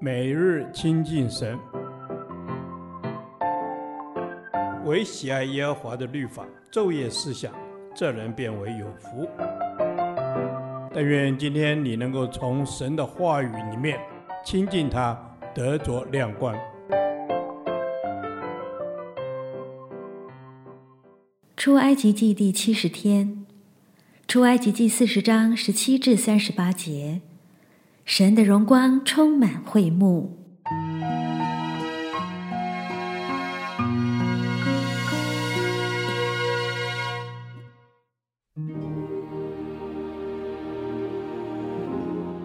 每日亲近神，唯喜爱耶和华的律法，昼夜思想，这人便为有福。但愿今天你能够从神的话语里面亲近他，得着亮光。出埃及记第七十天，出埃及记四十章十七至三十八节。神的荣光充满会幕。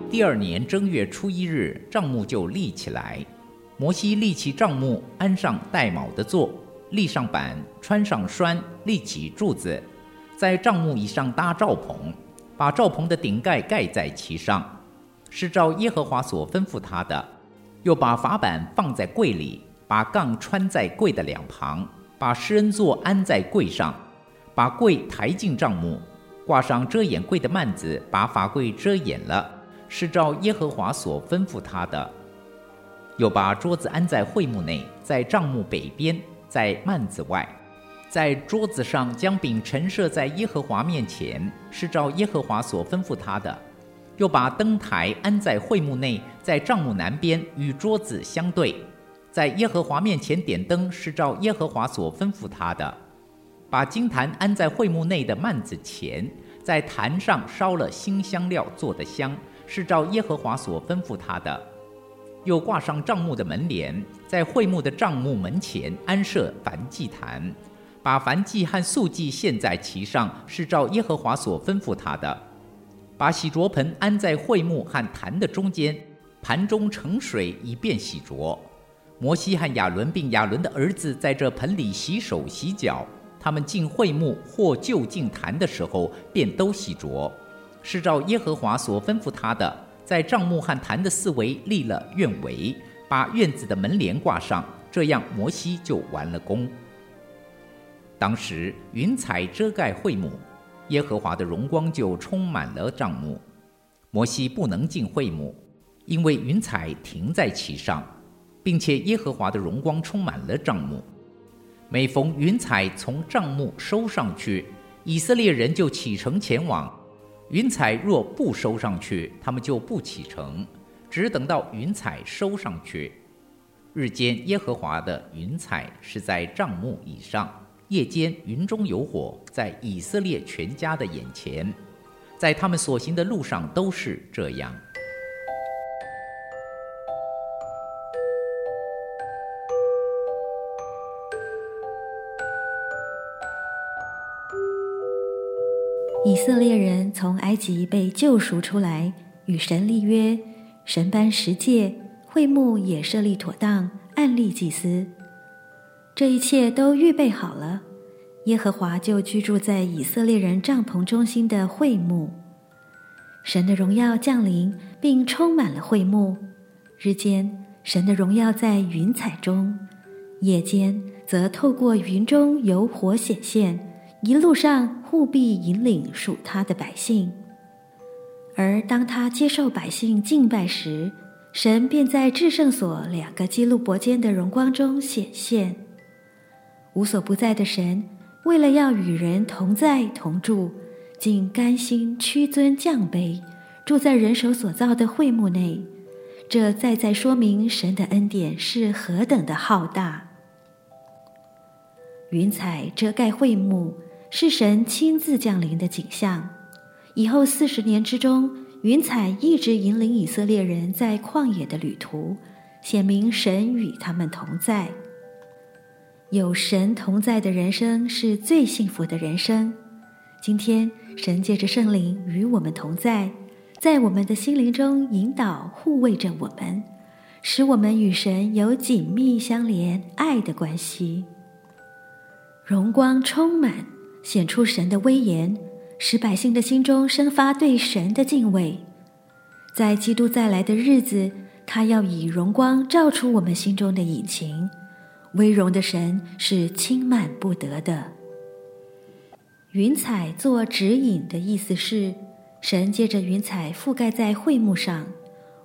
第二年正月初一日，帐幕就立起来。摩西立起帐幕，安上带卯的座，立上板，穿上栓，立起柱子，在帐幕以上搭罩棚，把罩棚的顶盖盖在其上。是照耶和华所吩咐他的，又把法版放在柜里，把杠穿在柜的两旁，把施恩座安在柜上，把柜抬进帐幕，挂上遮掩柜的幔子，把法柜遮掩了。是照耶和华所吩咐他的，又把桌子安在会幕内，在帐幕北边，在幔子外，在桌子上将饼陈设在耶和华面前，是照耶和华所吩咐他的。又把灯台安在会幕内，在帐幕南边，与桌子相对，在耶和华面前点灯，是照耶和华所吩咐他的。把金坛安在会幕内的幔子前，在坛上烧了馨香料做的香，是照耶和华所吩咐他的。又挂上帐幕的门帘，在会幕的帐幕门前安设燔祭坛，把燔祭和素祭献在其上，是照耶和华所吩咐他的。把洗濯盆安在会幕和坛的中间，盘中盛水以便洗濯。摩西和亚伦并亚伦的儿子在这盆里洗手洗脚。他们进会幕或就近坛的时候，便都洗濯。是照耶和华所吩咐他的，在帐幕和坛的四围立了院围，把院子的门帘挂上。这样摩西就完了工。当时云彩遮盖会幕。耶和华的荣光就充满了帐幕，摩西不能进会幕，因为云彩停在其上，并且耶和华的荣光充满了帐幕。每逢云彩从帐幕收上去，以色列人就启程前往；云彩若不收上去，他们就不启程，只等到云彩收上去。日间耶和华的云彩是在帐幕以上。夜间云中有火，在以色列全家的眼前，在他们所行的路上都是这样。以色列人从埃及被救赎出来，与神立约，神颁十诫，会幕也设立妥当，按例祭司。这一切都预备好了，耶和华就居住在以色列人帐篷中心的会幕。神的荣耀降临，并充满了会幕。日间，神的荣耀在云彩中；夜间，则透过云中有火显现，一路上护庇引领属他的百姓。而当他接受百姓敬拜时，神便在至圣所两个基路伯间的荣光中显现。无所不在的神，为了要与人同在同住，竟甘心屈尊降卑，住在人手所造的会幕内。这再再说明神的恩典是何等的浩大。云彩遮盖会幕，是神亲自降临的景象。以后四十年之中，云彩一直引领以色列人在旷野的旅途，显明神与他们同在。有神同在的人生是最幸福的人生。今天，神借着圣灵与我们同在，在我们的心灵中引导、护卫着我们，使我们与神有紧密相连、爱的关系。荣光充满，显出神的威严，使百姓的心中生发对神的敬畏。在基督再来的日子，他要以荣光照出我们心中的隐情。威荣的神是轻慢不得的。云彩做指引的意思是，神借着云彩覆盖在会幕上，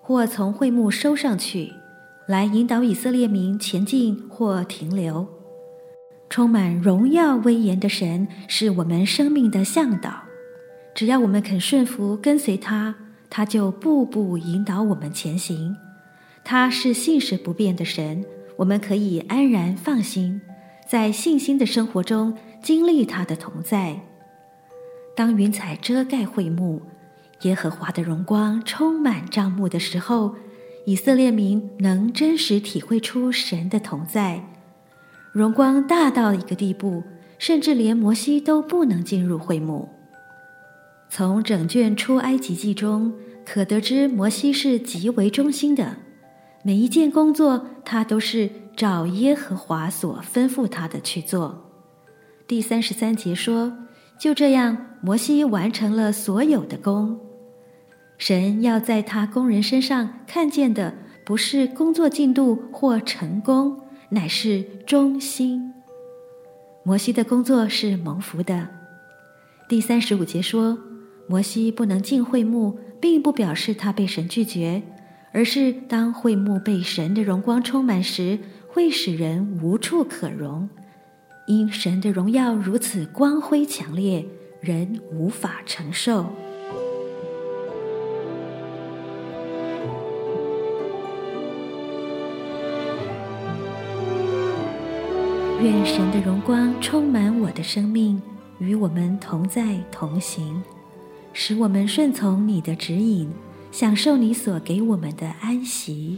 或从会幕收上去，来引导以色列民前进或停留。充满荣耀威严的神是我们生命的向导，只要我们肯顺服跟随他，他就步步引导我们前行。他是信实不变的神，我们可以安然放心，在信心的生活中经历他的同在。当云彩遮盖会幕，耶和华的荣光充满帐幕的时候，以色列民能真实体会出神的同在。荣光大到一个地步，甚至连摩西都不能进入会幕。从整卷出埃及记中可得知，摩西是极为忠心的，每一件工作他都是照耶和华所吩咐他的去做。第三十三节说。就这样，摩西完成了所有的工。神要在他工人身上看见的，不是工作进度或成功，乃是忠心。摩西的工作是蒙福的。第三十五节说，摩西不能进会幕，并不表示他被神拒绝，而是当会幕被神的荣光充满时，会使人无处可容。因神的荣耀如此光辉强烈，人无法承受。愿神的荣光充满我的生命，与我们同在同行，使我们顺从你的指引，享受你所给我们的安息。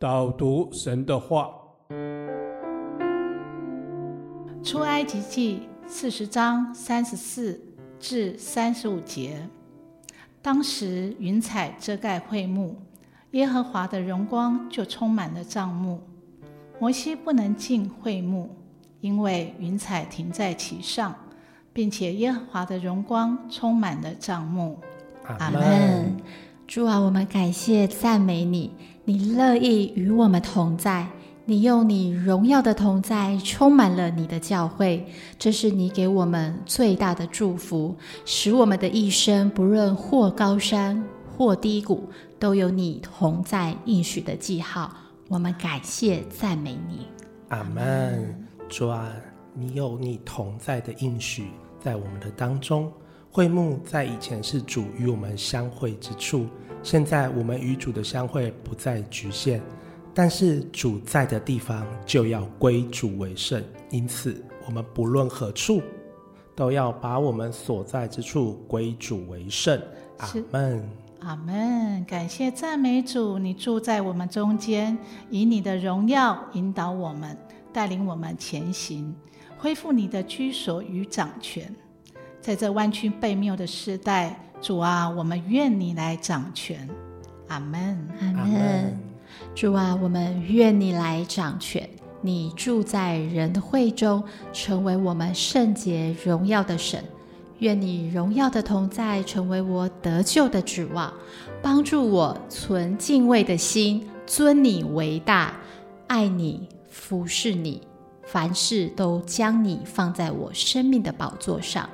导读神的话，出埃及记四十章三十四至三十五节。当时云彩遮盖会幕，耶和华的荣光就充满了帐幕。摩西不能进会幕，因为云彩停在其上，并且耶和华的荣光充满了帐幕。阿门。主啊，我们感谢赞美你。你乐意与我们同在，你用你荣耀的同在充满了你的教会，这是你给我们最大的祝福，使我们的一生不论或高山或低谷，都有你同在应许的记号。我们感谢赞美你，阿门。主啊，你有你同在的应许在我们的当中。会幕在以前是主与我们相会之处。现在我们与主的相会不再局限，但是主在的地方就要归主为圣，因此我们不论何处，都要把我们所在之处归主为圣。阿门，阿门。感谢赞美主，你住在我们中间，以你的荣耀引导我们，带领我们前行，恢复你的居所与掌权，在这弯曲悖谬的时代。主啊，我们愿你来掌权，阿门，阿门。主啊，我们愿你来掌权。你住在人的会中，成为我们圣洁荣耀的神。愿你荣耀的同在，成为我得救的指望，帮助我存敬畏的心，尊你为大，爱你，服侍你，凡事都将你放在我生命的宝座上，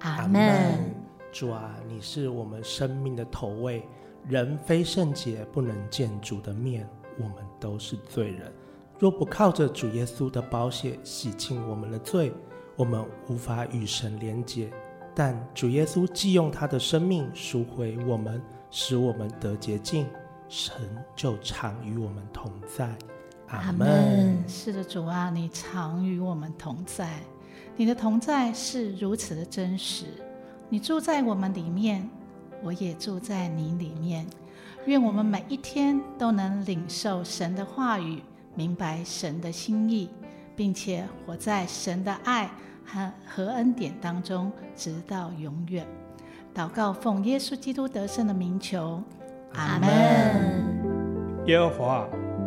阿门。主啊，你是我们生命的头位，人非圣洁不能见主的面，我们都是罪人。若不靠着主耶稣的宝血洗清我们的罪，我们无法与神连结。但主耶稣既用他的生命赎回我们，使我们得洁净，神就常与我们同在。阿门。是的，主啊，你常与我们同在，你的同在是如此的真实。你住在我们里面，我也住在你里面。愿我们每一天都能领受神的话语，明白神的心意，并且活在神的爱和和恩典当中，直到永远。祷告奉耶稣基督得胜的名求，阿门。耶和华，